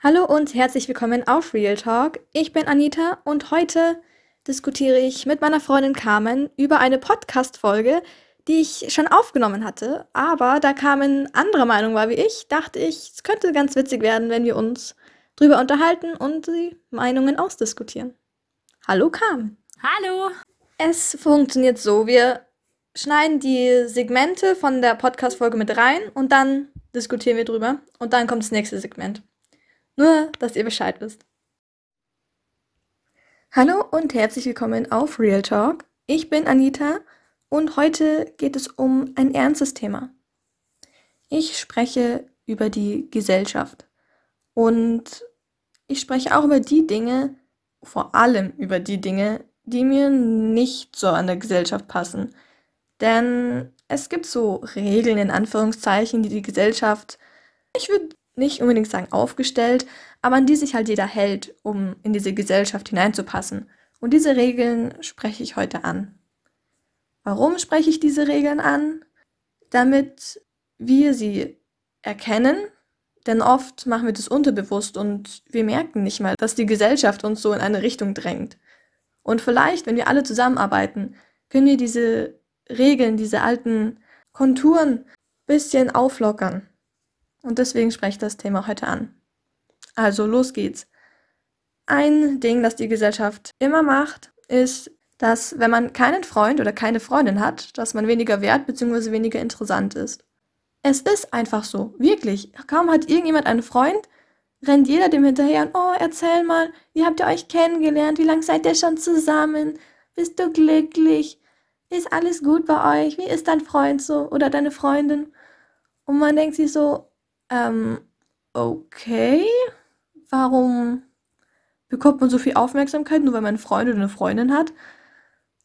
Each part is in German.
Hallo und herzlich willkommen auf Real Talk. Ich bin Anita und heute diskutiere ich mit meiner Freundin Carmen über eine Podcast-Folge, die ich schon aufgenommen hatte. Aber da Carmen anderer Meinung war wie ich, dachte ich, es könnte ganz witzig werden, wenn wir uns drüber unterhalten und die Meinungen ausdiskutieren. Hallo Carmen. Hallo. Es funktioniert so, wir schneiden die Segmente von der Podcast-Folge mit rein und dann diskutieren wir drüber und dann kommt das nächste Segment. Nur, dass ihr Bescheid wisst. Hallo und herzlich willkommen auf Real Talk. Ich bin Anita und heute geht es um ein ernstes Thema. Ich spreche über die Gesellschaft und ich spreche auch über die Dinge, vor allem über die Dinge, die mir nicht so an der Gesellschaft passen. Denn es gibt so Regeln in Anführungszeichen, die die Gesellschaft, ich würde nicht unbedingt sagen aufgestellt, aber an die sich halt jeder hält, um in diese Gesellschaft hineinzupassen. Und diese Regeln spreche ich heute an. Warum spreche ich diese Regeln an? Damit wir sie erkennen, denn oft machen wir das unterbewusst und wir merken nicht mal, dass die Gesellschaft uns so in eine Richtung drängt. Und vielleicht, wenn wir alle zusammenarbeiten, können wir diese Regeln, diese alten Konturen bisschen auflockern. Und deswegen spreche ich das Thema heute an. Also los geht's. Ein Ding, das die Gesellschaft immer macht, ist, dass wenn man keinen Freund oder keine Freundin hat, dass man weniger wert bzw. weniger interessant ist. Es ist einfach so, wirklich. Kaum hat irgendjemand einen Freund, rennt jeder dem hinterher und oh, erzähl mal, wie habt ihr euch kennengelernt? Wie lange seid ihr schon zusammen? Bist du glücklich? Ist alles gut bei euch? Wie ist dein Freund so oder deine Freundin? Und man denkt sich so, ähm, okay. Warum bekommt man so viel Aufmerksamkeit, nur weil man einen Freund oder eine Freundin hat?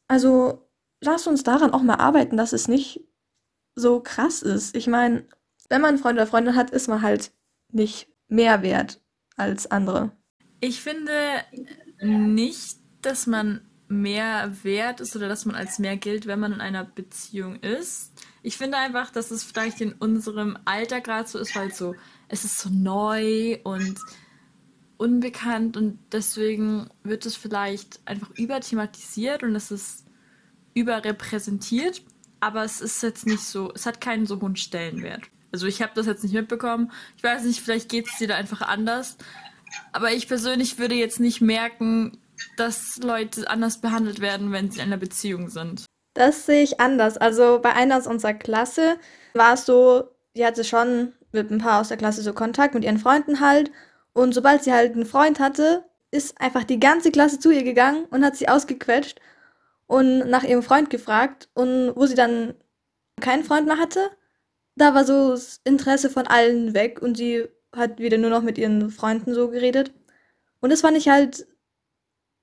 Also, lass uns daran auch mal arbeiten, dass es nicht so krass ist. Ich meine, wenn man einen Freund oder Freundin hat, ist man halt nicht mehr wert als andere. Ich finde nicht, dass man mehr wert ist oder dass man als mehr gilt, wenn man in einer Beziehung ist. Ich finde einfach, dass es vielleicht in unserem Alter gerade so ist, weil so, es ist so neu und unbekannt und deswegen wird es vielleicht einfach überthematisiert und es ist überrepräsentiert, aber es ist jetzt nicht so, es hat keinen so hohen Stellenwert. Also ich habe das jetzt nicht mitbekommen. Ich weiß nicht, vielleicht geht es dir da einfach anders. Aber ich persönlich würde jetzt nicht merken, dass Leute anders behandelt werden, wenn sie in einer Beziehung sind. Das sehe ich anders. Also bei einer aus unserer Klasse war es so, die hatte schon mit ein paar aus der Klasse so Kontakt mit ihren Freunden halt. Und sobald sie halt einen Freund hatte, ist einfach die ganze Klasse zu ihr gegangen und hat sie ausgequetscht und nach ihrem Freund gefragt. Und wo sie dann keinen Freund mehr hatte, da war so das Interesse von allen weg und sie hat wieder nur noch mit ihren Freunden so geredet. Und das fand ich halt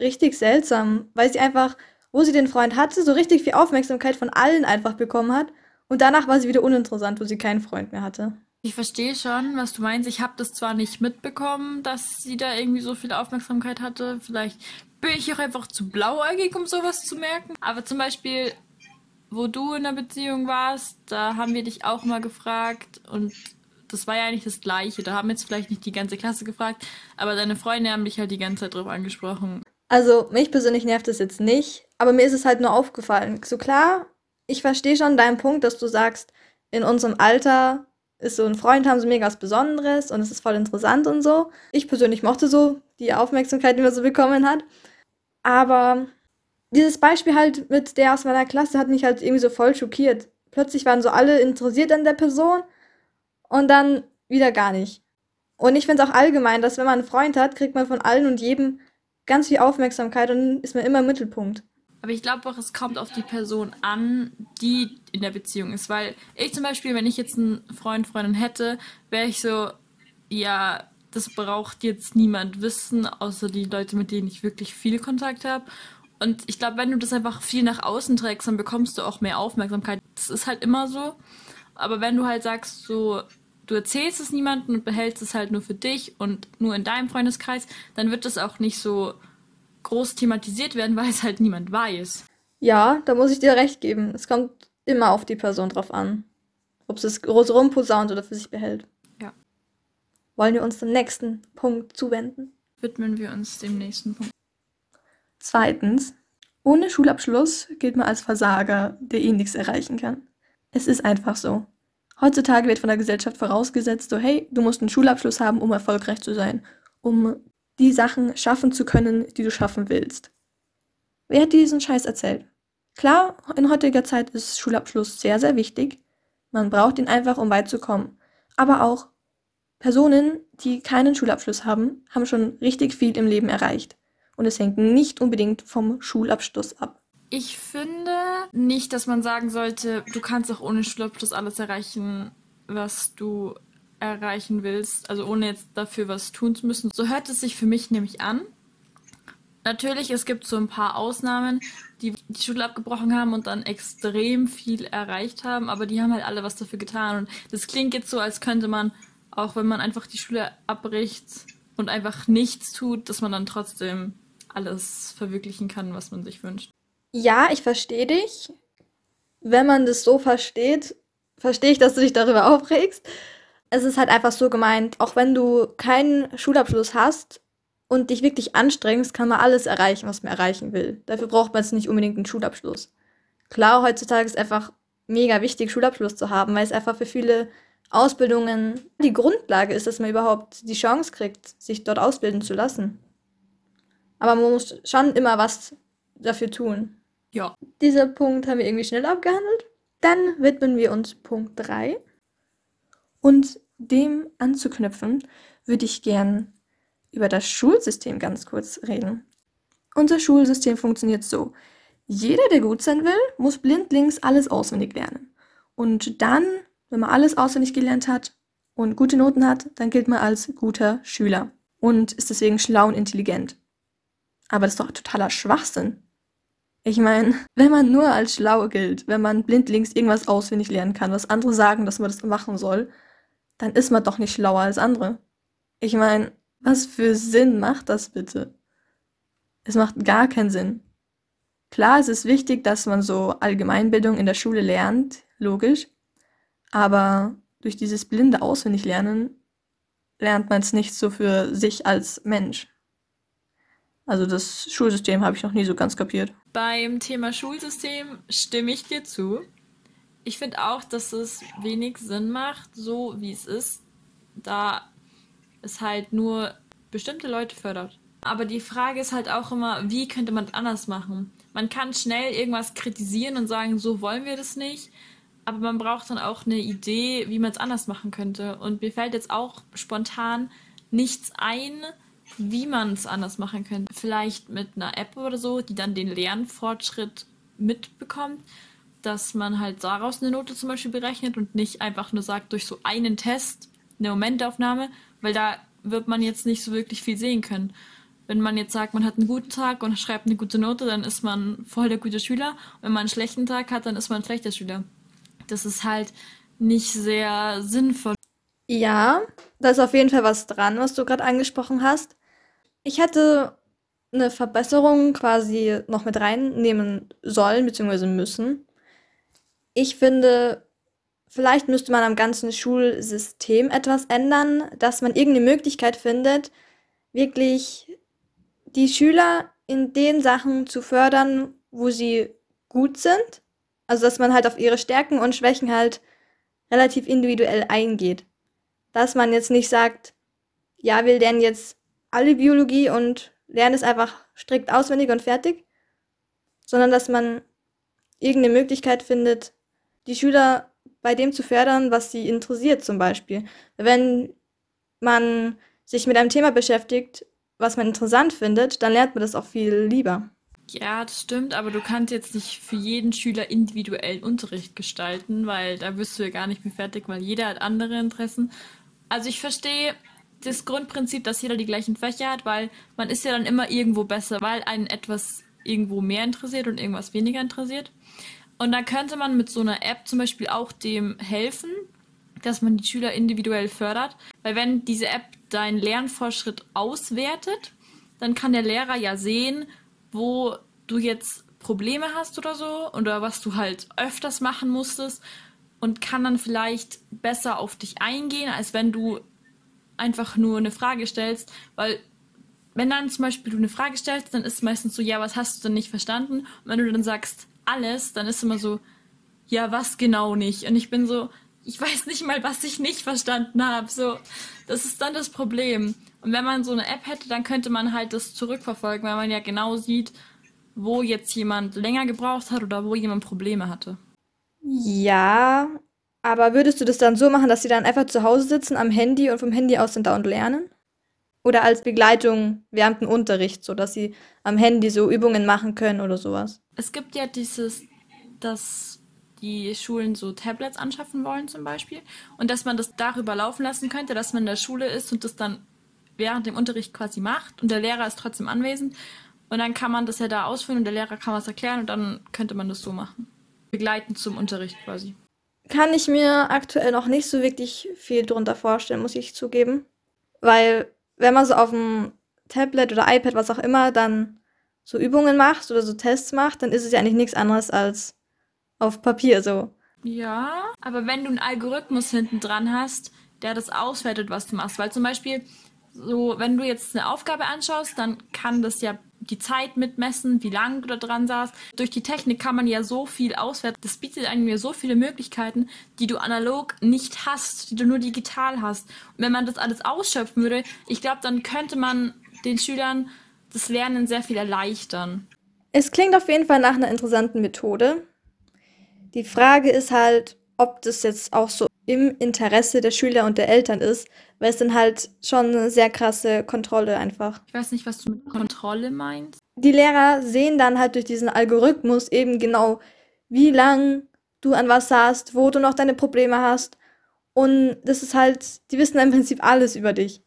richtig seltsam, weil sie einfach, wo sie den Freund hatte, so richtig viel Aufmerksamkeit von allen einfach bekommen hat. Und danach war sie wieder uninteressant, wo sie keinen Freund mehr hatte. Ich verstehe schon, was du meinst. Ich habe das zwar nicht mitbekommen, dass sie da irgendwie so viel Aufmerksamkeit hatte. Vielleicht bin ich auch einfach zu blauäugig, um sowas zu merken. Aber zum Beispiel, wo du in der Beziehung warst, da haben wir dich auch mal gefragt und das war ja eigentlich das Gleiche. Da haben jetzt vielleicht nicht die ganze Klasse gefragt, aber deine Freunde haben dich halt die ganze Zeit drauf angesprochen. Also, mich persönlich nervt es jetzt nicht, aber mir ist es halt nur aufgefallen. So klar, ich verstehe schon deinen Punkt, dass du sagst, in unserem Alter ist so ein Freund haben so mega was Besonderes und es ist voll interessant und so. Ich persönlich mochte so die Aufmerksamkeit, die man so bekommen hat. Aber dieses Beispiel halt mit der aus meiner Klasse hat mich halt irgendwie so voll schockiert. Plötzlich waren so alle interessiert an der Person und dann wieder gar nicht. Und ich finde es auch allgemein, dass wenn man einen Freund hat, kriegt man von allen und jedem ganz viel Aufmerksamkeit und ist man immer im Mittelpunkt. Aber ich glaube auch, es kommt auf die Person an, die in der Beziehung ist. Weil ich zum Beispiel, wenn ich jetzt einen Freund, Freundin hätte, wäre ich so, ja, das braucht jetzt niemand wissen, außer die Leute, mit denen ich wirklich viel Kontakt habe. Und ich glaube, wenn du das einfach viel nach außen trägst, dann bekommst du auch mehr Aufmerksamkeit. Das ist halt immer so. Aber wenn du halt sagst, so, du erzählst es niemandem und behältst es halt nur für dich und nur in deinem Freundeskreis, dann wird das auch nicht so groß thematisiert werden, weil es halt niemand weiß. Ja, da muss ich dir recht geben. Es kommt immer auf die Person drauf an. Ob sie es groß rumposaunt oder für sich behält. Ja. wollen wir uns dem nächsten Punkt zuwenden. Widmen wir uns dem nächsten Punkt. Zweitens, ohne Schulabschluss gilt man als Versager, der eh nichts erreichen kann. Es ist einfach so. Heutzutage wird von der Gesellschaft vorausgesetzt, so hey, du musst einen Schulabschluss haben, um erfolgreich zu sein, um die Sachen schaffen zu können, die du schaffen willst. Wer hat diesen Scheiß erzählt? Klar, in heutiger Zeit ist Schulabschluss sehr, sehr wichtig. Man braucht ihn einfach, um weit zu kommen. Aber auch Personen, die keinen Schulabschluss haben, haben schon richtig viel im Leben erreicht. Und es hängt nicht unbedingt vom Schulabschluss ab. Ich finde nicht, dass man sagen sollte, du kannst auch ohne Schulabschluss alles erreichen, was du erreichen willst, also ohne jetzt dafür was tun zu müssen. So hört es sich für mich nämlich an. Natürlich, es gibt so ein paar Ausnahmen, die die Schule abgebrochen haben und dann extrem viel erreicht haben, aber die haben halt alle was dafür getan. Und das klingt jetzt so, als könnte man, auch wenn man einfach die Schule abbricht und einfach nichts tut, dass man dann trotzdem alles verwirklichen kann, was man sich wünscht. Ja, ich verstehe dich. Wenn man das so versteht, verstehe ich, dass du dich darüber aufregst. Es ist halt einfach so gemeint, auch wenn du keinen Schulabschluss hast, und dich wirklich anstrengst, kann man alles erreichen, was man erreichen will. Dafür braucht man jetzt nicht unbedingt einen Schulabschluss. Klar, heutzutage ist einfach mega wichtig, Schulabschluss zu haben, weil es einfach für viele Ausbildungen die Grundlage ist, dass man überhaupt die Chance kriegt, sich dort ausbilden zu lassen. Aber man muss schon immer was dafür tun. Ja. Dieser Punkt haben wir irgendwie schnell abgehandelt. Dann widmen wir uns Punkt 3. Und dem anzuknüpfen, würde ich gern über das Schulsystem ganz kurz reden. Unser Schulsystem funktioniert so. Jeder, der gut sein will, muss blindlings alles auswendig lernen. Und dann, wenn man alles auswendig gelernt hat und gute Noten hat, dann gilt man als guter Schüler und ist deswegen schlau und intelligent. Aber das ist doch totaler Schwachsinn. Ich meine, wenn man nur als schlau gilt, wenn man blindlings irgendwas auswendig lernen kann, was andere sagen, dass man das machen soll, dann ist man doch nicht schlauer als andere. Ich meine, was für Sinn macht das bitte? Es macht gar keinen Sinn. Klar, es ist wichtig, dass man so Allgemeinbildung in der Schule lernt, logisch, aber durch dieses blinde Auswendiglernen lernt man es nicht so für sich als Mensch. Also das Schulsystem habe ich noch nie so ganz kapiert. Beim Thema Schulsystem stimme ich dir zu. Ich finde auch, dass es wenig Sinn macht, so wie es ist, da es halt nur bestimmte Leute fördert. Aber die Frage ist halt auch immer, wie könnte man es anders machen? Man kann schnell irgendwas kritisieren und sagen, so wollen wir das nicht. Aber man braucht dann auch eine Idee, wie man es anders machen könnte. Und mir fällt jetzt auch spontan nichts ein, wie man es anders machen könnte. Vielleicht mit einer App oder so, die dann den Lernfortschritt mitbekommt, dass man halt daraus eine Note zum Beispiel berechnet und nicht einfach nur sagt, durch so einen Test, eine Momentaufnahme, weil da wird man jetzt nicht so wirklich viel sehen können. Wenn man jetzt sagt, man hat einen guten Tag und schreibt eine gute Note, dann ist man voll der gute Schüler. wenn man einen schlechten Tag hat, dann ist man ein schlechter Schüler. Das ist halt nicht sehr sinnvoll. Ja, da ist auf jeden Fall was dran, was du gerade angesprochen hast. Ich hätte eine Verbesserung quasi noch mit reinnehmen sollen bzw. müssen. Ich finde, Vielleicht müsste man am ganzen Schulsystem etwas ändern, dass man irgendeine Möglichkeit findet, wirklich die Schüler in den Sachen zu fördern, wo sie gut sind. Also dass man halt auf ihre Stärken und Schwächen halt relativ individuell eingeht. Dass man jetzt nicht sagt, ja, wir lernen jetzt alle Biologie und lernen es einfach strikt auswendig und fertig, sondern dass man irgendeine Möglichkeit findet, die Schüler bei dem zu fördern, was sie interessiert zum Beispiel. Wenn man sich mit einem Thema beschäftigt, was man interessant findet, dann lernt man das auch viel lieber. Ja, das stimmt, aber du kannst jetzt nicht für jeden Schüler individuellen Unterricht gestalten, weil da wirst du ja gar nicht mehr fertig, weil jeder hat andere Interessen. Also ich verstehe das Grundprinzip, dass jeder die gleichen Fächer hat, weil man ist ja dann immer irgendwo besser, weil einen etwas irgendwo mehr interessiert und irgendwas weniger interessiert. Und da könnte man mit so einer App zum Beispiel auch dem helfen, dass man die Schüler individuell fördert. Weil wenn diese App deinen Lernfortschritt auswertet, dann kann der Lehrer ja sehen, wo du jetzt Probleme hast oder so oder was du halt öfters machen musstest und kann dann vielleicht besser auf dich eingehen, als wenn du einfach nur eine Frage stellst, weil wenn dann zum Beispiel du eine Frage stellst, dann ist es meistens so, ja, was hast du denn nicht verstanden? Und wenn du dann sagst, alles, dann ist immer so, ja, was genau nicht? Und ich bin so, ich weiß nicht mal, was ich nicht verstanden habe. So, das ist dann das Problem. Und wenn man so eine App hätte, dann könnte man halt das zurückverfolgen, weil man ja genau sieht, wo jetzt jemand länger gebraucht hat oder wo jemand Probleme hatte. Ja, aber würdest du das dann so machen, dass sie dann einfach zu Hause sitzen am Handy und vom Handy aus dann da und lernen? Oder als Begleitung während dem Unterricht, so dass sie am Handy so Übungen machen können oder sowas. Es gibt ja dieses, dass die Schulen so Tablets anschaffen wollen zum Beispiel und dass man das darüber laufen lassen könnte, dass man in der Schule ist und das dann während dem Unterricht quasi macht und der Lehrer ist trotzdem anwesend und dann kann man das ja da ausführen und der Lehrer kann was erklären und dann könnte man das so machen. Begleitend zum Unterricht quasi. Kann ich mir aktuell noch nicht so wirklich viel drunter vorstellen, muss ich zugeben. Weil wenn man so auf dem Tablet oder iPad, was auch immer, dann so Übungen macht oder so Tests macht, dann ist es ja eigentlich nichts anderes als auf Papier so. Ja, aber wenn du einen Algorithmus hinten dran hast, der das auswertet, was du machst, weil zum Beispiel so, wenn du jetzt eine Aufgabe anschaust, dann kann das ja die Zeit mitmessen, wie lange du da dran saßt. Durch die Technik kann man ja so viel auswerten. Das bietet einem ja so viele Möglichkeiten, die du analog nicht hast, die du nur digital hast. Und wenn man das alles ausschöpfen würde, ich glaube, dann könnte man den Schülern das Lernen sehr viel erleichtern. Es klingt auf jeden Fall nach einer interessanten Methode. Die Frage ist halt, ob das jetzt auch so im Interesse der Schüler und der Eltern ist, weil es dann halt schon eine sehr krasse Kontrolle einfach. Ich weiß nicht, was du mit Kontrolle meinst. Die Lehrer sehen dann halt durch diesen Algorithmus eben genau, wie lang du an was saßt, wo du noch deine Probleme hast. Und das ist halt, die wissen im Prinzip alles über dich.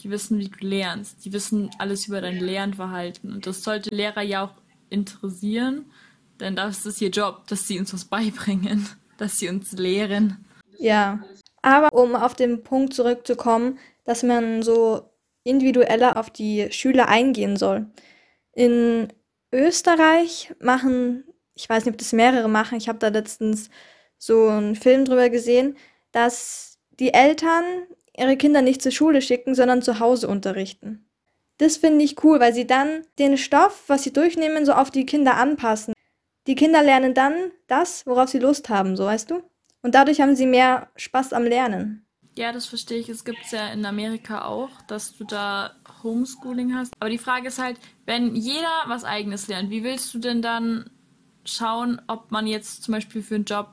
Die wissen, wie du lernst. Die wissen alles über dein Lernverhalten. Und das sollte Lehrer ja auch interessieren, denn das ist ihr Job, dass sie uns was beibringen, dass sie uns lehren. Ja, aber um auf den Punkt zurückzukommen, dass man so individueller auf die Schüler eingehen soll. In Österreich machen, ich weiß nicht, ob das mehrere machen, ich habe da letztens so einen Film drüber gesehen, dass die Eltern ihre Kinder nicht zur Schule schicken, sondern zu Hause unterrichten. Das finde ich cool, weil sie dann den Stoff, was sie durchnehmen, so auf die Kinder anpassen. Die Kinder lernen dann das, worauf sie Lust haben, so weißt du? Und dadurch haben sie mehr Spaß am Lernen. Ja, das verstehe ich. Es gibt es ja in Amerika auch, dass du da Homeschooling hast. Aber die Frage ist halt, wenn jeder was eigenes lernt, wie willst du denn dann schauen, ob man jetzt zum Beispiel für einen Job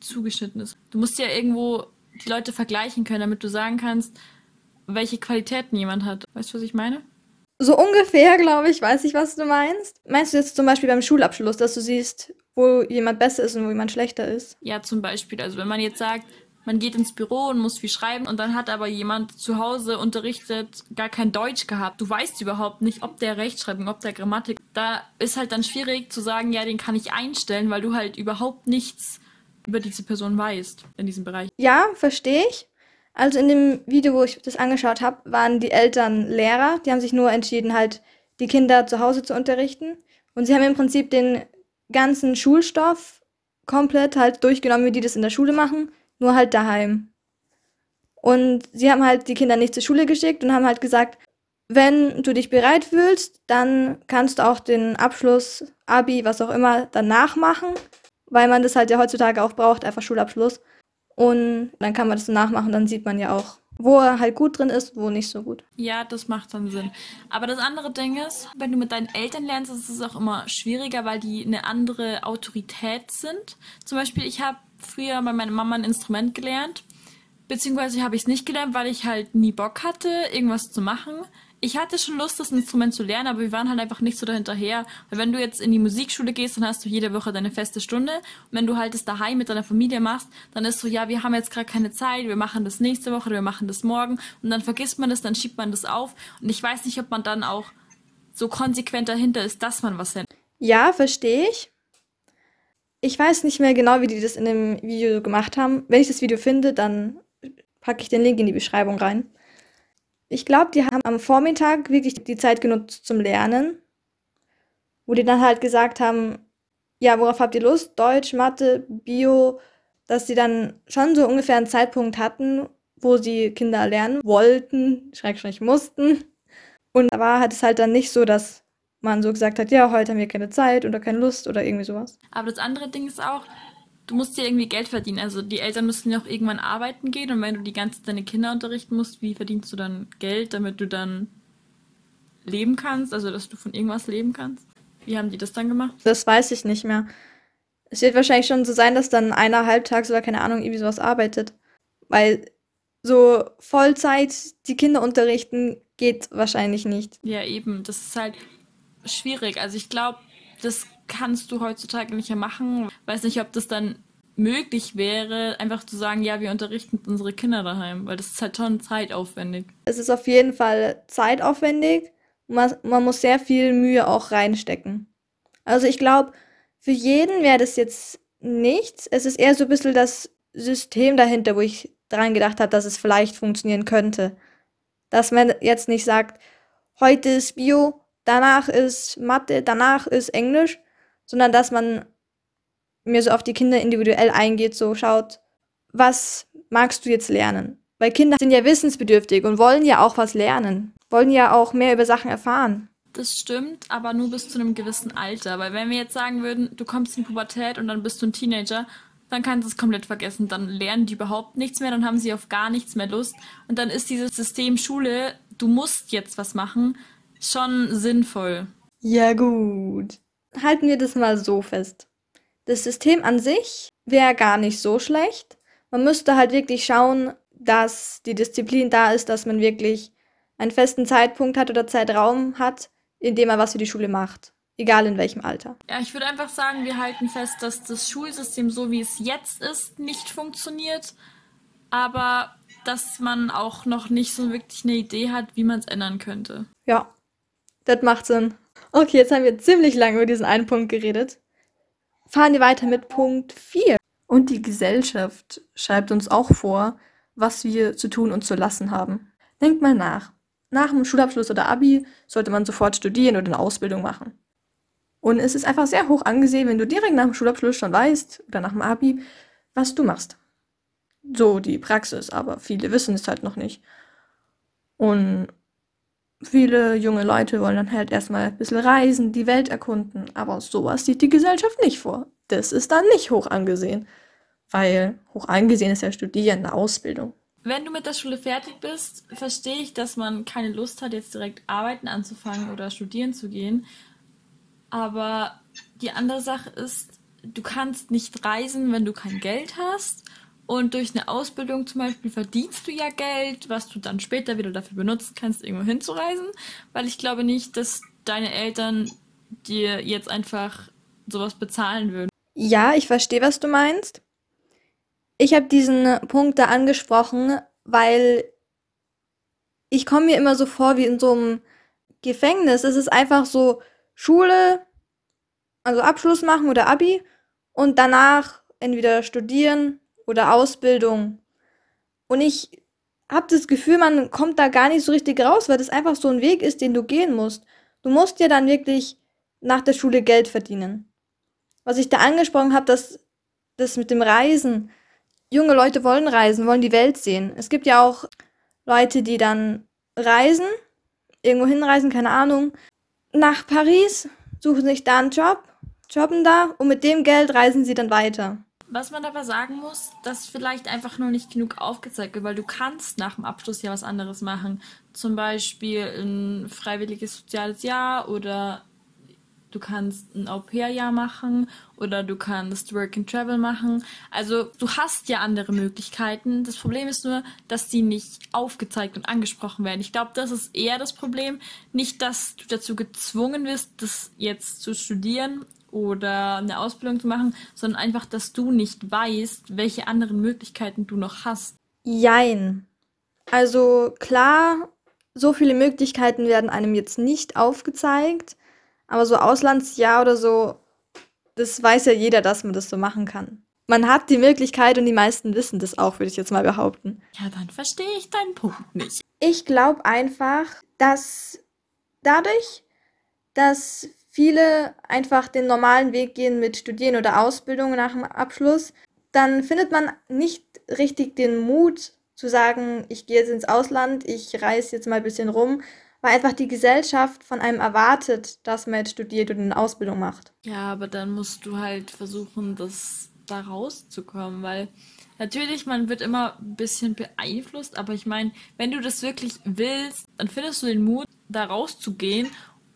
zugeschnitten ist? Du musst ja irgendwo die Leute vergleichen können, damit du sagen kannst, welche Qualitäten jemand hat. Weißt du, was ich meine? So ungefähr, glaube ich, weiß ich, was du meinst. Meinst du jetzt zum Beispiel beim Schulabschluss, dass du siehst, wo jemand besser ist und wo jemand schlechter ist? Ja, zum Beispiel. Also wenn man jetzt sagt, man geht ins Büro und muss viel schreiben und dann hat aber jemand zu Hause unterrichtet gar kein Deutsch gehabt. Du weißt überhaupt nicht, ob der Rechtschreibung, ob der Grammatik. Da ist halt dann schwierig zu sagen, ja, den kann ich einstellen, weil du halt überhaupt nichts über diese Person weißt in diesem Bereich. Ja, verstehe ich. Also in dem Video, wo ich das angeschaut habe, waren die Eltern Lehrer. Die haben sich nur entschieden, halt die Kinder zu Hause zu unterrichten. Und sie haben im Prinzip den ganzen Schulstoff komplett halt durchgenommen, wie die das in der Schule machen, nur halt daheim. Und sie haben halt die Kinder nicht zur Schule geschickt und haben halt gesagt, wenn du dich bereit fühlst, dann kannst du auch den Abschluss, Abi, was auch immer, danach machen, weil man das halt ja heutzutage auch braucht, einfach Schulabschluss. Und dann kann man das nachmachen, dann sieht man ja auch, wo er halt gut drin ist, wo nicht so gut. Ja, das macht dann Sinn. Aber das andere Ding ist, wenn du mit deinen Eltern lernst, ist es auch immer schwieriger, weil die eine andere Autorität sind. Zum Beispiel, ich habe früher bei meiner Mama ein Instrument gelernt, beziehungsweise habe ich es nicht gelernt, weil ich halt nie Bock hatte, irgendwas zu machen ich hatte schon Lust, das Instrument zu lernen, aber wir waren halt einfach nicht so dahinterher. Weil wenn du jetzt in die Musikschule gehst, dann hast du jede Woche deine feste Stunde. Und wenn du halt das daheim mit deiner Familie machst, dann ist so, ja, wir haben jetzt gerade keine Zeit, wir machen das nächste Woche, wir machen das morgen. Und dann vergisst man das, dann schiebt man das auf. Und ich weiß nicht, ob man dann auch so konsequent dahinter ist, dass man was lernt. Ja, verstehe ich. Ich weiß nicht mehr genau, wie die das in dem Video gemacht haben. Wenn ich das Video finde, dann packe ich den Link in die Beschreibung rein. Ich glaube, die haben am Vormittag wirklich die Zeit genutzt zum Lernen, wo die dann halt gesagt haben, ja, worauf habt ihr Lust? Deutsch, Mathe, Bio, dass die dann schon so ungefähr einen Zeitpunkt hatten, wo die Kinder lernen wollten, schrägstrich mussten. Und da war halt es halt dann nicht so, dass man so gesagt hat, ja, heute haben wir keine Zeit oder keine Lust oder irgendwie sowas. Aber das andere Ding ist auch, du musst ja irgendwie Geld verdienen. Also die Eltern müssen ja auch irgendwann arbeiten gehen und wenn du die ganze Zeit deine Kinder unterrichten musst, wie verdienst du dann Geld, damit du dann leben kannst, also dass du von irgendwas leben kannst? Wie haben die das dann gemacht? Das weiß ich nicht mehr. Es wird wahrscheinlich schon so sein, dass dann einer halbtags oder keine Ahnung irgendwie sowas arbeitet. Weil so Vollzeit die Kinder unterrichten geht wahrscheinlich nicht. Ja, eben. Das ist halt schwierig. Also ich glaube, das kannst du heutzutage nicht mehr machen. Weiß nicht, ob das dann möglich wäre, einfach zu sagen, ja, wir unterrichten unsere Kinder daheim, weil das ist halt schon zeitaufwendig. Es ist auf jeden Fall zeitaufwendig. Man, man muss sehr viel Mühe auch reinstecken. Also ich glaube, für jeden wäre das jetzt nichts. Es ist eher so ein bisschen das System dahinter, wo ich dran gedacht habe, dass es vielleicht funktionieren könnte. Dass man jetzt nicht sagt, heute ist Bio, danach ist Mathe, danach ist Englisch, sondern dass man mir so auf die Kinder individuell eingeht, so schaut, was magst du jetzt lernen? Weil Kinder sind ja wissensbedürftig und wollen ja auch was lernen, wollen ja auch mehr über Sachen erfahren. Das stimmt, aber nur bis zu einem gewissen Alter. Weil wenn wir jetzt sagen würden, du kommst in Pubertät und dann bist du ein Teenager, dann kannst du es komplett vergessen. Dann lernen die überhaupt nichts mehr, dann haben sie auf gar nichts mehr Lust. Und dann ist dieses System Schule, du musst jetzt was machen, schon sinnvoll. Ja gut. Halten wir das mal so fest. Das System an sich wäre gar nicht so schlecht. Man müsste halt wirklich schauen, dass die Disziplin da ist, dass man wirklich einen festen Zeitpunkt hat oder Zeitraum hat, in dem er was für die Schule macht. Egal in welchem Alter. Ja, ich würde einfach sagen, wir halten fest, dass das Schulsystem, so wie es jetzt ist, nicht funktioniert. Aber dass man auch noch nicht so wirklich eine Idee hat, wie man es ändern könnte. Ja, das macht Sinn. Okay, jetzt haben wir ziemlich lange über diesen einen Punkt geredet. Fahren wir weiter mit Punkt 4. Und die Gesellschaft schreibt uns auch vor, was wir zu tun und zu lassen haben. Denkt mal nach. Nach dem Schulabschluss oder Abi sollte man sofort studieren oder eine Ausbildung machen. Und es ist einfach sehr hoch angesehen, wenn du direkt nach dem Schulabschluss schon weißt oder nach dem Abi, was du machst. So die Praxis, aber viele wissen es halt noch nicht. Und viele junge Leute wollen dann halt erstmal ein bisschen reisen, die Welt erkunden, aber sowas sieht die Gesellschaft nicht vor. Das ist dann nicht hoch angesehen, weil hoch angesehen ist ja Studieren, eine Ausbildung. Wenn du mit der Schule fertig bist, verstehe ich, dass man keine Lust hat, jetzt direkt arbeiten anzufangen oder studieren zu gehen. Aber die andere Sache ist, du kannst nicht reisen, wenn du kein Geld hast. Und durch eine Ausbildung zum Beispiel verdienst du ja Geld, was du dann später wieder dafür benutzen kannst, irgendwo hinzureisen. Weil ich glaube nicht, dass deine Eltern dir jetzt einfach sowas bezahlen würden. Ja, ich verstehe, was du meinst. Ich habe diesen Punkt da angesprochen, weil ich komme mir immer so vor wie in so einem Gefängnis. Es ist einfach so Schule, also Abschluss machen oder Abi und danach entweder studieren oder Ausbildung. Und ich habe das Gefühl, man kommt da gar nicht so richtig raus, weil das einfach so ein Weg ist, den du gehen musst. Du musst ja dann wirklich nach der Schule Geld verdienen. Was ich da angesprochen habe, dass das mit dem Reisen, junge Leute wollen reisen, wollen die Welt sehen. Es gibt ja auch Leute, die dann reisen, irgendwo hinreisen, keine Ahnung, nach Paris, suchen sich da einen Job, jobben da und mit dem Geld reisen sie dann weiter. Was man aber sagen muss, dass vielleicht einfach nur nicht genug aufgezeigt wird, weil du kannst nach dem Abschluss ja was anderes machen. Zum Beispiel ein freiwilliges soziales Jahr oder du kannst ein Au-pair-Jahr machen oder du kannst Work and Travel machen. Also du hast ja andere Möglichkeiten. Das Problem ist nur, dass die nicht aufgezeigt und angesprochen werden. Ich glaube, das ist eher das Problem. Nicht, dass du dazu gezwungen wirst, das jetzt zu studieren oder eine Ausbildung zu machen, sondern einfach, dass du nicht weißt, welche anderen Möglichkeiten du noch hast. Jein. Also klar, so viele Möglichkeiten werden einem jetzt nicht aufgezeigt. Aber so Auslandsjahr oder so, das weiß ja jeder, dass man das so machen kann. Man hat die Möglichkeit und die meisten wissen das auch, würde ich jetzt mal behaupten. Ja, dann verstehe ich deinen Punkt nicht. Ich glaube einfach, dass dadurch, dass viele einfach den normalen Weg gehen mit Studieren oder Ausbildung nach dem Abschluss, dann findet man nicht richtig den Mut zu sagen, ich gehe jetzt ins Ausland, ich reise jetzt mal ein bisschen rum, weil einfach die Gesellschaft von einem erwartet, dass man jetzt studiert und eine Ausbildung macht. Ja, aber dann musst du halt versuchen, das da rauszukommen, weil natürlich, man wird immer ein bisschen beeinflusst, aber ich meine, wenn du das wirklich willst, dann findest du den Mut, da rauszugehen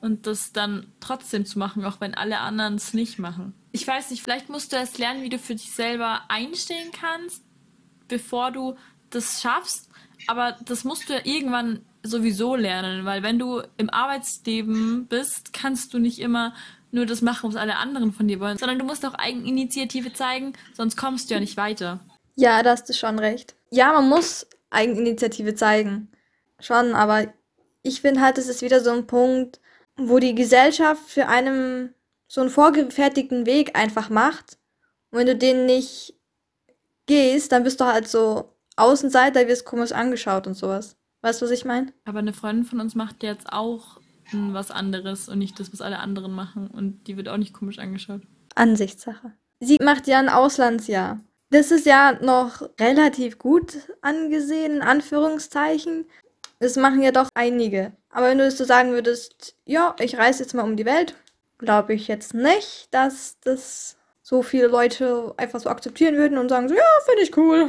und das dann trotzdem zu machen, auch wenn alle anderen es nicht machen. Ich weiß nicht, vielleicht musst du erst lernen, wie du für dich selber einstehen kannst, bevor du das schaffst. Aber das musst du ja irgendwann sowieso lernen, weil wenn du im Arbeitsleben bist, kannst du nicht immer nur das machen, was alle anderen von dir wollen, sondern du musst auch Eigeninitiative zeigen, sonst kommst du ja nicht weiter. Ja, da hast du schon recht. Ja, man muss Eigeninitiative zeigen. Schon, aber ich finde halt, es ist wieder so ein Punkt, wo die Gesellschaft für einen so einen vorgefertigten Weg einfach macht. Und wenn du den nicht gehst, dann bist du halt so Außenseiter, wirst komisch angeschaut und sowas. Weißt du, was ich meine? Aber eine Freundin von uns macht jetzt auch was anderes und nicht das, was alle anderen machen. Und die wird auch nicht komisch angeschaut. Ansichtssache. Sie macht ja ein Auslandsjahr. Das ist ja noch relativ gut angesehen, in Anführungszeichen. Das machen ja doch einige. Aber wenn du so sagen würdest, ja, ich reise jetzt mal um die Welt, glaube ich jetzt nicht, dass das so viele Leute einfach so akzeptieren würden und sagen so, ja, finde ich cool.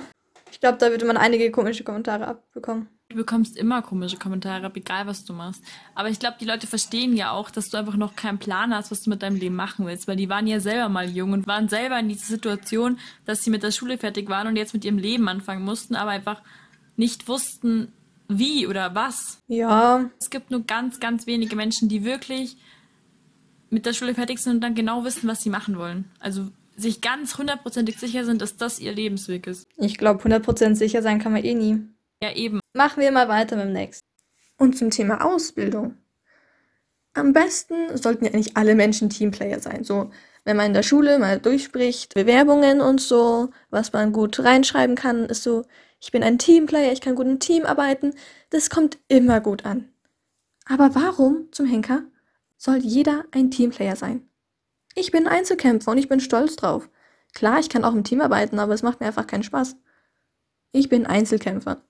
Ich glaube, da würde man einige komische Kommentare abbekommen. Du bekommst immer komische Kommentare egal was du machst. Aber ich glaube, die Leute verstehen ja auch, dass du einfach noch keinen Plan hast, was du mit deinem Leben machen willst, weil die waren ja selber mal jung und waren selber in dieser Situation, dass sie mit der Schule fertig waren und jetzt mit ihrem Leben anfangen mussten, aber einfach nicht wussten, wie oder was. Ja. Es gibt nur ganz, ganz wenige Menschen, die wirklich mit der Schule fertig sind und dann genau wissen, was sie machen wollen. Also sich ganz hundertprozentig sicher sind, dass das ihr Lebensweg ist. Ich glaube, hundertprozentig sicher sein kann man eh nie. Ja, eben. Machen wir mal weiter mit dem nächsten. Und zum Thema Ausbildung. Am besten sollten ja eigentlich alle Menschen Teamplayer sein. So, wenn man in der Schule mal durchspricht, Bewerbungen und so, was man gut reinschreiben kann, ist so, ich bin ein Teamplayer, ich kann gut im Team arbeiten. Das kommt immer gut an. Aber warum zum Henker soll jeder ein Teamplayer sein? Ich bin Einzelkämpfer und ich bin stolz drauf. Klar, ich kann auch im Team arbeiten, aber es macht mir einfach keinen Spaß. Ich bin Einzelkämpfer.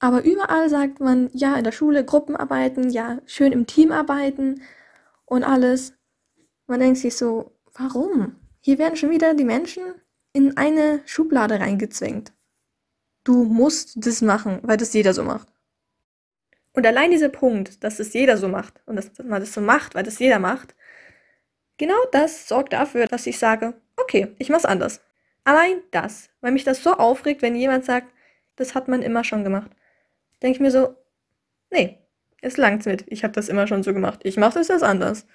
Aber überall sagt man, ja, in der Schule Gruppenarbeiten, ja, schön im Team arbeiten und alles. Man denkt sich so, warum? Hier werden schon wieder die Menschen in eine Schublade reingezwängt. Du musst das machen, weil das jeder so macht. Und allein dieser Punkt, dass es jeder so macht und dass man das so macht, weil das jeder macht, Genau das sorgt dafür, dass ich sage, okay, ich mach's anders. Allein das, weil mich das so aufregt, wenn jemand sagt, das hat man immer schon gemacht. Denke ich mir so, nee, es langt's mit. Ich habe das immer schon so gemacht. Ich mache das jetzt anders.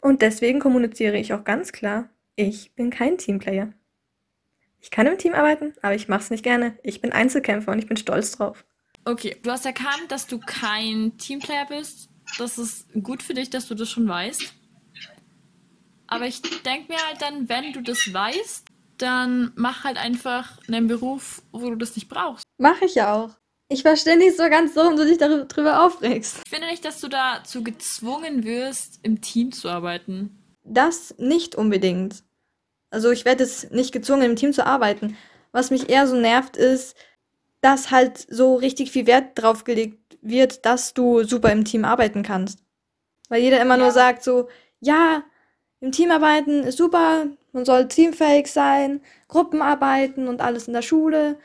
Und deswegen kommuniziere ich auch ganz klar, ich bin kein Teamplayer. Ich kann im Team arbeiten, aber ich mache es nicht gerne. Ich bin Einzelkämpfer und ich bin stolz drauf. Okay, du hast erkannt, dass du kein Teamplayer bist. Das ist gut für dich, dass du das schon weißt. Aber ich denke mir halt dann, wenn du das weißt, dann mach halt einfach einen Beruf, wo du das nicht brauchst. Mach ich ja auch. Ich verstehe nicht so ganz, warum du dich darüber aufregst. Ich finde nicht, dass du dazu gezwungen wirst, im Team zu arbeiten. Das nicht unbedingt. Also ich werde jetzt nicht gezwungen, im Team zu arbeiten. Was mich eher so nervt, ist, dass halt so richtig viel Wert drauf gelegt wird, dass du super im Team arbeiten kannst. Weil jeder immer ja. nur sagt so, ja, im Teamarbeiten ist super, man soll teamfähig sein, Gruppenarbeiten und alles in der Schule.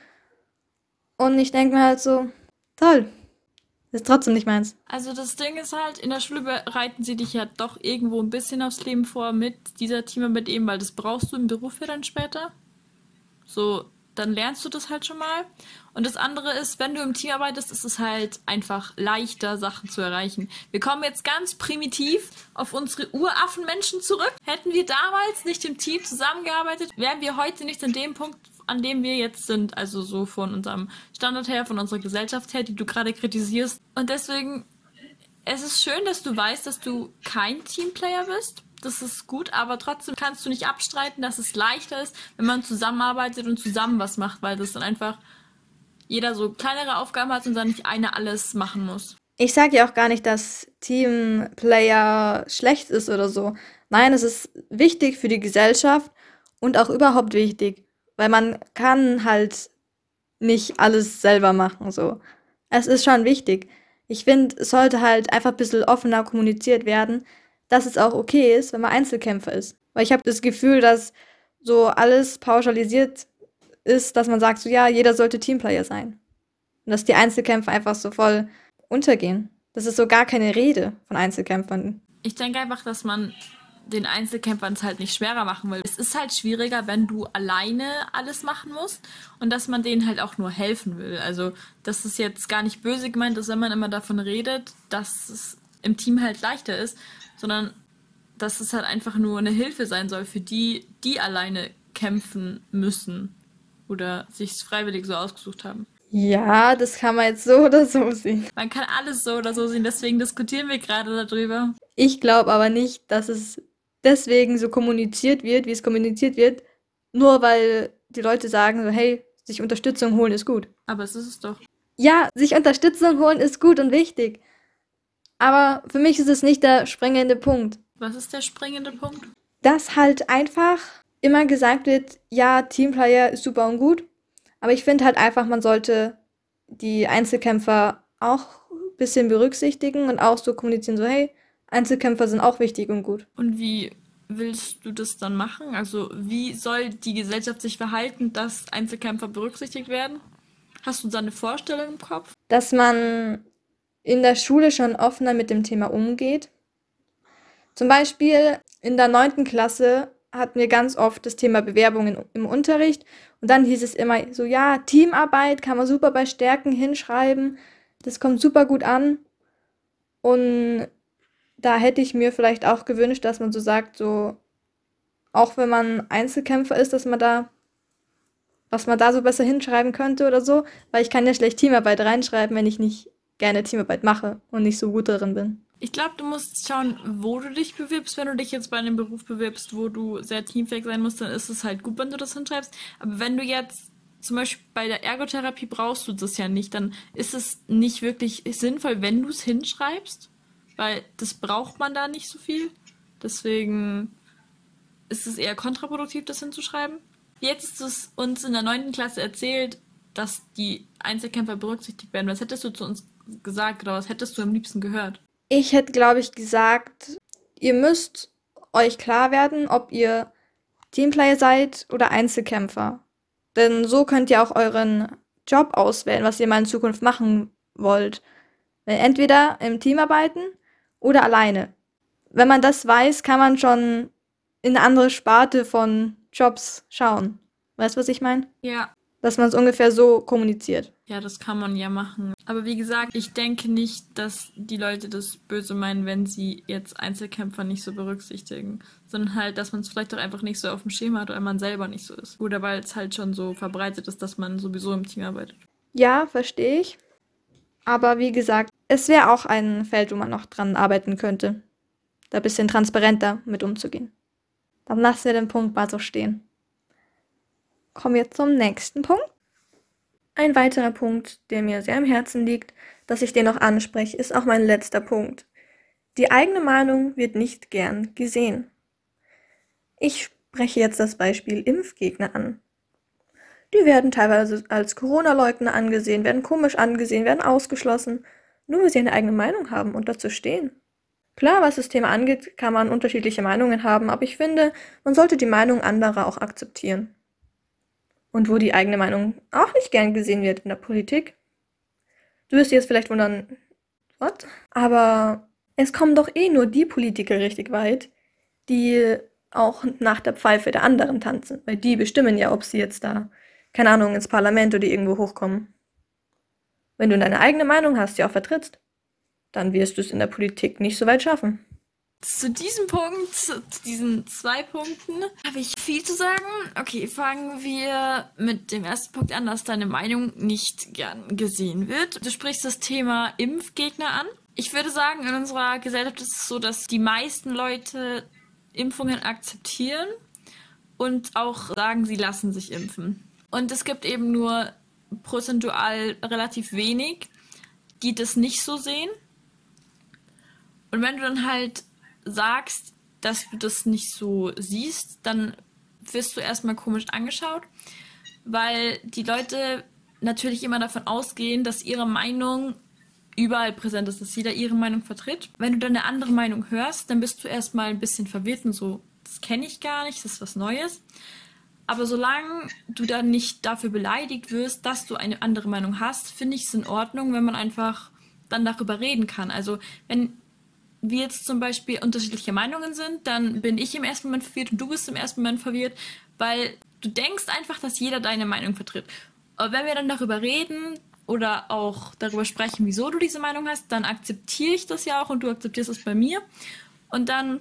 Und ich denke mir halt so, toll. Ist trotzdem nicht meins. Also das Ding ist halt, in der Schule bereiten sie dich ja doch irgendwo ein bisschen aufs Leben vor mit dieser Teamarbeit eben, weil das brauchst du im Beruf ja dann später. So dann lernst du das halt schon mal. Und das andere ist, wenn du im Team arbeitest, ist es halt einfach leichter, Sachen zu erreichen. Wir kommen jetzt ganz primitiv auf unsere Uraffenmenschen zurück. Hätten wir damals nicht im Team zusammengearbeitet, wären wir heute nicht an dem Punkt, an dem wir jetzt sind. Also so von unserem Standard her, von unserer Gesellschaft her, die du gerade kritisierst. Und deswegen, es ist schön, dass du weißt, dass du kein Teamplayer bist das ist gut, aber trotzdem kannst du nicht abstreiten, dass es leichter ist, wenn man zusammenarbeitet und zusammen was macht, weil das dann einfach jeder so kleinere Aufgaben hat und dann nicht einer alles machen muss. Ich sage ja auch gar nicht, dass Teamplayer schlecht ist oder so. Nein, es ist wichtig für die Gesellschaft und auch überhaupt wichtig, weil man kann halt nicht alles selber machen, so. Es ist schon wichtig. Ich finde, es sollte halt einfach ein bisschen offener kommuniziert werden, dass es auch okay ist, wenn man Einzelkämpfer ist. Weil ich habe das Gefühl, dass so alles pauschalisiert ist, dass man sagt, so ja, jeder sollte Teamplayer sein. Und dass die Einzelkämpfer einfach so voll untergehen. Das ist so gar keine Rede von Einzelkämpfern. Ich denke einfach, dass man den Einzelkämpfern es halt nicht schwerer machen will. Es ist halt schwieriger, wenn du alleine alles machen musst und dass man denen halt auch nur helfen will. Also, dass es jetzt gar nicht böse gemeint ist, wenn man immer davon redet, dass es im Team halt leichter ist, sondern dass es halt einfach nur eine Hilfe sein soll für die, die alleine kämpfen müssen oder sich freiwillig so ausgesucht haben. Ja, das kann man jetzt so oder so sehen. Man kann alles so oder so sehen, deswegen diskutieren wir gerade darüber. Ich glaube aber nicht, dass es deswegen so kommuniziert wird, wie es kommuniziert wird, nur weil die Leute sagen so, hey, sich Unterstützung holen ist gut. Aber es ist es doch. Ja, sich Unterstützung holen ist gut und wichtig. Aber für mich ist es nicht der springende Punkt. Was ist der springende Punkt? Dass halt einfach immer gesagt wird, ja, Teamplayer ist super und gut. Aber ich finde halt einfach, man sollte die Einzelkämpfer auch ein bisschen berücksichtigen und auch so kommunizieren, so hey, Einzelkämpfer sind auch wichtig und gut. Und wie willst du das dann machen? Also wie soll die Gesellschaft sich verhalten, dass Einzelkämpfer berücksichtigt werden? Hast du da eine Vorstellung im Kopf? Dass man in der Schule schon offener mit dem Thema umgeht. Zum Beispiel in der neunten Klasse hatten wir ganz oft das Thema Bewerbungen im Unterricht und dann hieß es immer so, ja, Teamarbeit kann man super bei Stärken hinschreiben, das kommt super gut an und da hätte ich mir vielleicht auch gewünscht, dass man so sagt, so, auch wenn man Einzelkämpfer ist, dass man da, was man da so besser hinschreiben könnte oder so, weil ich kann ja schlecht Teamarbeit reinschreiben, wenn ich nicht gerne Teamarbeit mache und nicht so gut darin bin. Ich glaube, du musst schauen, wo du dich bewirbst. Wenn du dich jetzt bei einem Beruf bewirbst, wo du sehr teamfähig sein musst, dann ist es halt gut, wenn du das hinschreibst. Aber wenn du jetzt zum Beispiel bei der Ergotherapie brauchst du das ja nicht, dann ist es nicht wirklich sinnvoll, wenn du es hinschreibst weil das braucht man da nicht so viel. Deswegen ist es eher kontraproduktiv, das hinzuschreiben. Jetzt ist es uns in der 9. Klasse erzählt, dass die Einzelkämpfer berücksichtigt werden. Was hättest du zu uns gesagt oder was hättest du am liebsten gehört? Ich hätte, glaube ich, gesagt, ihr müsst euch klar werden, ob ihr Teamplayer seid oder Einzelkämpfer. Denn so könnt ihr auch euren Job auswählen, was ihr mal in Zukunft machen wollt. Entweder im Team arbeiten oder alleine. Wenn man das weiß, kann man schon in eine andere Sparte von Jobs schauen. Weißt du, was ich meine? Ja. Dass man es ungefähr so kommuniziert. Ja, das kann man ja machen. Aber wie gesagt, ich denke nicht, dass die Leute das böse meinen, wenn sie jetzt Einzelkämpfer nicht so berücksichtigen. Sondern halt, dass man es vielleicht auch einfach nicht so auf dem Schema hat, weil man selber nicht so ist. Oder weil es halt schon so verbreitet ist, dass man sowieso im Team arbeitet. Ja, verstehe ich. Aber wie gesagt, es wäre auch ein Feld, wo man noch dran arbeiten könnte. Da ein bisschen transparenter mit umzugehen. Dann lassen wir den Punkt mal so stehen. Kommen wir zum nächsten Punkt. Ein weiterer Punkt, der mir sehr am Herzen liegt, dass ich den noch anspreche, ist auch mein letzter Punkt. Die eigene Meinung wird nicht gern gesehen. Ich spreche jetzt das Beispiel Impfgegner an. Die werden teilweise als Corona-Leugner angesehen, werden komisch angesehen, werden ausgeschlossen, nur weil sie eine eigene Meinung haben und dazu stehen. Klar, was das Thema angeht, kann man unterschiedliche Meinungen haben, aber ich finde, man sollte die Meinung anderer auch akzeptieren. Und wo die eigene Meinung auch nicht gern gesehen wird in der Politik. Du wirst dir jetzt vielleicht wundern, was? Aber es kommen doch eh nur die Politiker richtig weit, die auch nach der Pfeife der anderen tanzen, weil die bestimmen ja, ob sie jetzt da keine Ahnung, ins Parlament oder irgendwo hochkommen. Wenn du deine eigene Meinung hast, die auch vertrittst, dann wirst du es in der Politik nicht so weit schaffen. Zu diesem Punkt, zu diesen zwei Punkten, habe ich viel zu sagen. Okay, fangen wir mit dem ersten Punkt an, dass deine Meinung nicht gern gesehen wird. Du sprichst das Thema Impfgegner an. Ich würde sagen, in unserer Gesellschaft ist es so, dass die meisten Leute Impfungen akzeptieren und auch sagen, sie lassen sich impfen. Und es gibt eben nur prozentual relativ wenig, die das nicht so sehen. Und wenn du dann halt sagst, dass du das nicht so siehst, dann wirst du erstmal komisch angeschaut, weil die Leute natürlich immer davon ausgehen, dass ihre Meinung überall präsent ist, dass jeder ihre Meinung vertritt. Wenn du dann eine andere Meinung hörst, dann bist du erstmal ein bisschen verwirrt und so, das kenne ich gar nicht, das ist was Neues. Aber solange du dann nicht dafür beleidigt wirst, dass du eine andere Meinung hast, finde ich es in Ordnung, wenn man einfach dann darüber reden kann. Also wenn wir jetzt zum Beispiel unterschiedliche Meinungen sind, dann bin ich im ersten Moment verwirrt und du bist im ersten Moment verwirrt, weil du denkst einfach, dass jeder deine Meinung vertritt. Aber wenn wir dann darüber reden, oder auch darüber sprechen, wieso du diese Meinung hast, dann akzeptiere ich das ja auch und du akzeptierst es bei mir. Und dann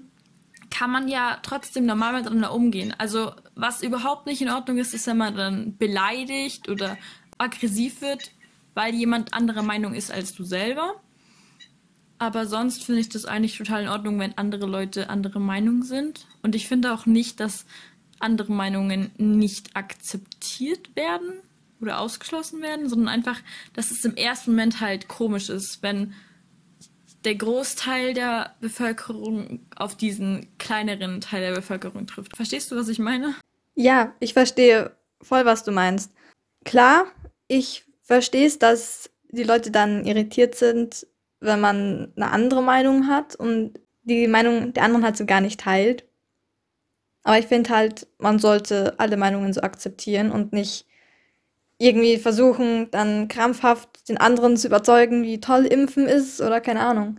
kann man ja trotzdem normal miteinander umgehen. Also was überhaupt nicht in Ordnung ist, ist, wenn man dann beleidigt oder aggressiv wird, weil jemand anderer Meinung ist als du selber. Aber sonst finde ich das eigentlich total in Ordnung, wenn andere Leute andere Meinung sind. Und ich finde auch nicht, dass andere Meinungen nicht akzeptiert werden oder ausgeschlossen werden, sondern einfach, dass es im ersten Moment halt komisch ist, wenn der Großteil der Bevölkerung auf diesen kleineren Teil der Bevölkerung trifft. Verstehst du, was ich meine? Ja, ich verstehe voll, was du meinst. Klar, ich verstehe es, dass die Leute dann irritiert sind, wenn man eine andere Meinung hat und die Meinung der anderen halt so gar nicht teilt. Aber ich finde halt, man sollte alle Meinungen so akzeptieren und nicht irgendwie versuchen, dann krampfhaft den anderen zu überzeugen, wie toll Impfen ist oder keine Ahnung.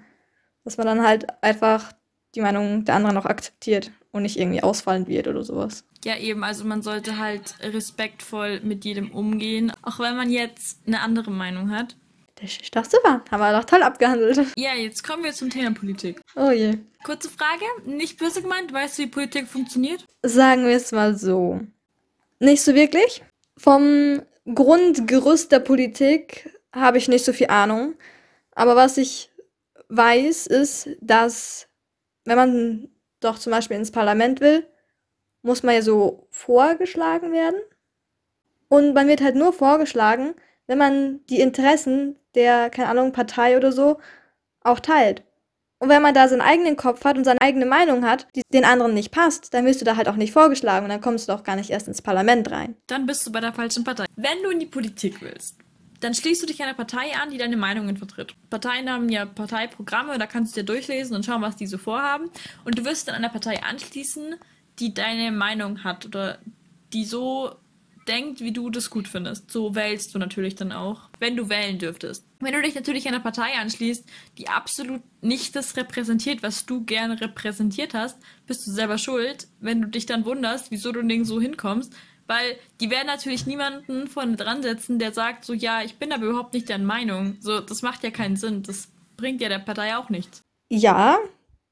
Dass man dann halt einfach die Meinung der anderen auch akzeptiert und nicht irgendwie ausfallend wird oder sowas. Ja, eben, also man sollte halt respektvoll mit jedem umgehen, auch wenn man jetzt eine andere Meinung hat. Ich dachte, super, haben wir doch toll abgehandelt. Ja, jetzt kommen wir zum Thema Politik. Oh je. Kurze Frage, nicht böse gemeint, weißt du, wie Politik funktioniert? Sagen wir es mal so. Nicht so wirklich. Vom Grundgerüst der Politik habe ich nicht so viel Ahnung. Aber was ich weiß, ist, dass wenn man doch zum Beispiel ins Parlament will, muss man ja so vorgeschlagen werden. Und man wird halt nur vorgeschlagen, wenn man die Interessen der, keine Ahnung, Partei oder so auch teilt. Und wenn man da seinen eigenen Kopf hat und seine eigene Meinung hat, die den anderen nicht passt, dann wirst du da halt auch nicht vorgeschlagen und dann kommst du doch gar nicht erst ins Parlament rein. Dann bist du bei der falschen Partei. Wenn du in die Politik willst, dann schließt du dich einer Partei an, die deine Meinungen vertritt. Parteien haben ja Parteiprogramme, da kannst du dir durchlesen und schauen, was die so vorhaben. Und du wirst dann einer Partei anschließen, die deine Meinung hat oder die so denkt, wie du das gut findest. So wählst du natürlich dann auch, wenn du wählen dürftest. Wenn du dich natürlich einer Partei anschließt, die absolut nicht das repräsentiert, was du gerne repräsentiert hast, bist du selber schuld, wenn du dich dann wunderst, wieso du nirgendwo so hinkommst. Weil die werden natürlich niemanden vorne dran setzen, der sagt, so ja, ich bin aber überhaupt nicht der Meinung. So, das macht ja keinen Sinn. Das bringt ja der Partei auch nichts. Ja,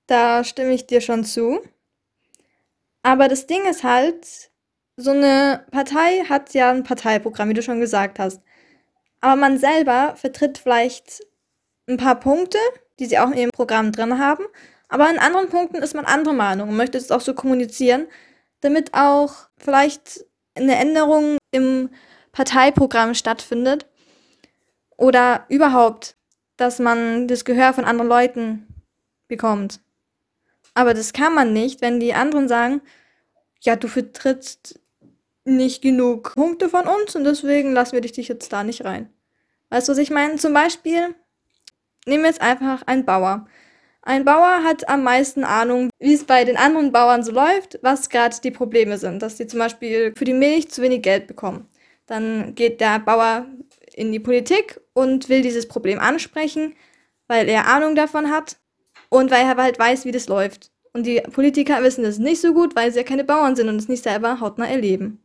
da stimme ich dir schon zu. Aber das Ding ist halt, so eine Partei hat ja ein Parteiprogramm, wie du schon gesagt hast. Aber man selber vertritt vielleicht ein paar Punkte, die sie auch in ihrem Programm drin haben. Aber in anderen Punkten ist man anderer Meinung und möchte es auch so kommunizieren, damit auch vielleicht eine Änderung im Parteiprogramm stattfindet. Oder überhaupt, dass man das Gehör von anderen Leuten bekommt. Aber das kann man nicht, wenn die anderen sagen, ja, du vertrittst nicht genug Punkte von uns und deswegen lassen wir dich jetzt da nicht rein. Weißt du, was ich meine? Zum Beispiel, nehmen wir jetzt einfach einen Bauer. Ein Bauer hat am meisten Ahnung, wie es bei den anderen Bauern so läuft, was gerade die Probleme sind, dass sie zum Beispiel für die Milch zu wenig Geld bekommen. Dann geht der Bauer in die Politik und will dieses Problem ansprechen, weil er Ahnung davon hat und weil er halt weiß, wie das läuft. Und die Politiker wissen das nicht so gut, weil sie ja keine Bauern sind und es nicht selber hautnah erleben.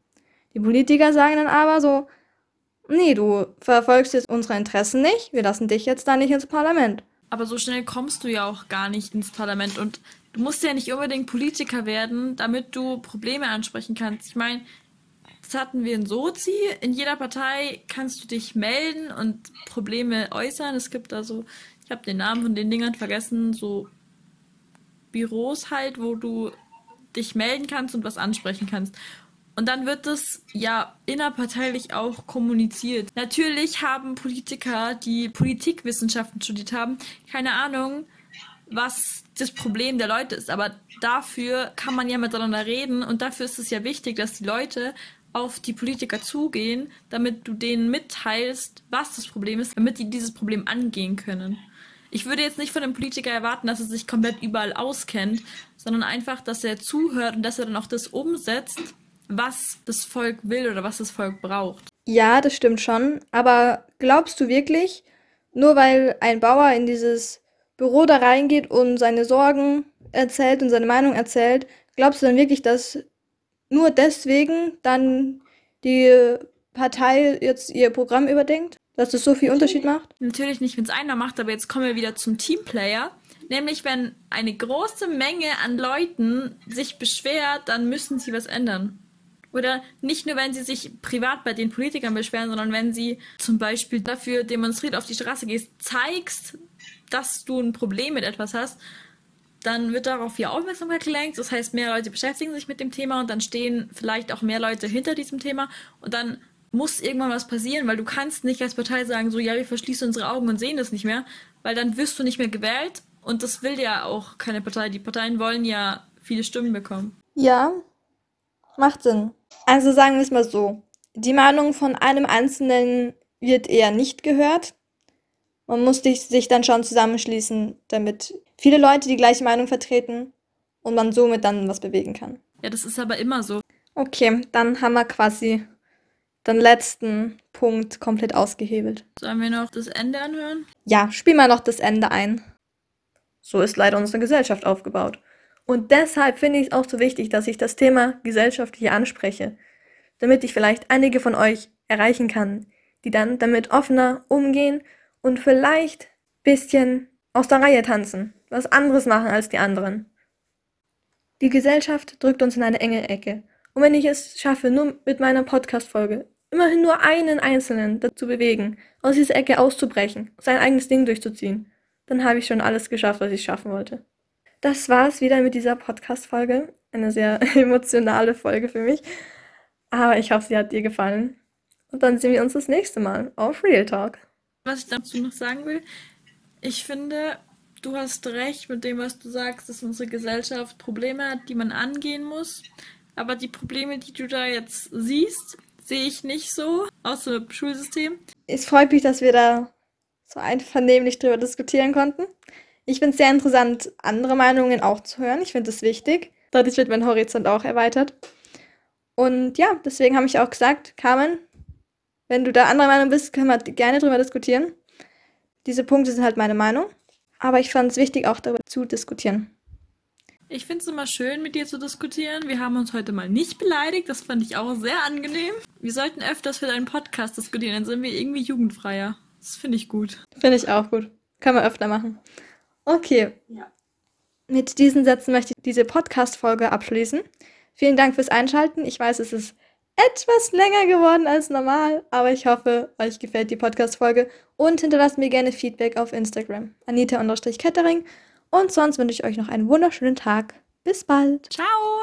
Die Politiker sagen dann aber so, nee, du verfolgst jetzt unsere Interessen nicht, wir lassen dich jetzt da nicht ins Parlament. Aber so schnell kommst du ja auch gar nicht ins Parlament und du musst ja nicht unbedingt Politiker werden, damit du Probleme ansprechen kannst. Ich meine, das hatten wir in Sozi. In jeder Partei kannst du dich melden und Probleme äußern. Es gibt also, ich habe den Namen von den Dingern vergessen, so Büros halt, wo du dich melden kannst und was ansprechen kannst. Und dann wird das ja innerparteilich auch kommuniziert. Natürlich haben Politiker, die Politikwissenschaften studiert haben, keine Ahnung, was das Problem der Leute ist. Aber dafür kann man ja miteinander reden und dafür ist es ja wichtig, dass die Leute auf die Politiker zugehen, damit du denen mitteilst, was das Problem ist, damit die dieses Problem angehen können. Ich würde jetzt nicht von einem Politiker erwarten, dass er sich komplett überall auskennt, sondern einfach, dass er zuhört und dass er dann auch das umsetzt, was das Volk will oder was das Volk braucht. Ja, das stimmt schon. Aber glaubst du wirklich, nur weil ein Bauer in dieses Büro da reingeht und seine Sorgen erzählt und seine Meinung erzählt, glaubst du dann wirklich, dass nur deswegen dann die Partei jetzt ihr Programm überdenkt? Dass das so viel Unterschied macht? Natürlich nicht, wenn es einer macht, aber jetzt kommen wir wieder zum Teamplayer. Nämlich, wenn eine große Menge an Leuten sich beschwert, dann müssen sie was ändern. Oder nicht nur, wenn sie sich privat bei den Politikern beschweren, sondern wenn sie zum Beispiel dafür demonstriert auf die Straße gehst, zeigst, dass du ein Problem mit etwas hast, dann wird darauf viel Aufmerksamkeit gelenkt. Das heißt, mehr Leute beschäftigen sich mit dem Thema und dann stehen vielleicht auch mehr Leute hinter diesem Thema und dann muss irgendwann was passieren, weil du kannst nicht als Partei sagen, so ja, wir verschließen unsere Augen und sehen das nicht mehr, weil dann wirst du nicht mehr gewählt und das will ja auch keine Partei. Die Parteien wollen ja viele Stimmen bekommen. Ja, macht Sinn. Also sagen wir es mal so. Die Meinung von einem Einzelnen wird eher nicht gehört. Man muss sich dann schon zusammenschließen, damit viele Leute die gleiche Meinung vertreten und man somit dann was bewegen kann. Ja, das ist aber immer so. Okay, dann haben wir quasi den letzten Punkt komplett ausgehebelt. Sollen wir noch das Ende anhören? Ja, spiel mal noch das Ende ein. So ist leider unsere Gesellschaft aufgebaut. Und deshalb finde ich es auch so wichtig, dass ich das Thema Gesellschaft hier anspreche, damit ich vielleicht einige von euch erreichen kann, die dann damit offener umgehen und vielleicht bisschen aus der Reihe tanzen, was anderes machen als die anderen. Die Gesellschaft drückt uns in eine enge Ecke. Und wenn ich es schaffe, nur mit meiner Podcast-Folge immerhin nur einen Einzelnen dazu bewegen, aus dieser Ecke auszubrechen, sein eigenes Ding durchzuziehen, dann habe ich schon alles geschafft, was ich schaffen wollte. Das war's wieder mit dieser Podcast-Folge. Eine sehr emotionale Folge für mich. Aber ich hoffe, sie hat dir gefallen. Und dann sehen wir uns das nächste Mal auf Real Talk. Was ich dazu noch sagen will, ich finde, du hast recht mit dem, was du sagst, dass unsere Gesellschaft Probleme hat, die man angehen muss. Aber die Probleme, die du da jetzt siehst, sehe ich nicht so, außer dem Schulsystem. Es freut mich, dass wir da so einvernehmlich drüber diskutieren konnten. Ich finde es sehr interessant, andere Meinungen auch zu hören. Ich finde es wichtig. Dadurch wird mein Horizont auch erweitert. Und ja, deswegen habe ich auch gesagt, Carmen, wenn du da anderer Meinung bist, können wir gerne drüber diskutieren. Diese Punkte sind halt meine Meinung. Aber ich fand es wichtig, auch darüber zu diskutieren. Ich finde es immer schön, mit dir zu diskutieren. Wir haben uns heute mal nicht beleidigt. Das fand ich auch sehr angenehm. Wir sollten öfters für deinen Podcast diskutieren, dann sind wir irgendwie jugendfreier. Das finde ich gut. Finde ich auch gut. Können wir öfter machen. Okay. Ja. Mit diesen Sätzen möchte ich diese Podcast-Folge abschließen. Vielen Dank fürs Einschalten. Ich weiß, es ist etwas länger geworden als normal, aber ich hoffe, euch gefällt die Podcast-Folge und hinterlasst mir gerne Feedback auf Instagram. Anita-Kettering. Und sonst wünsche ich euch noch einen wunderschönen Tag. Bis bald. Ciao.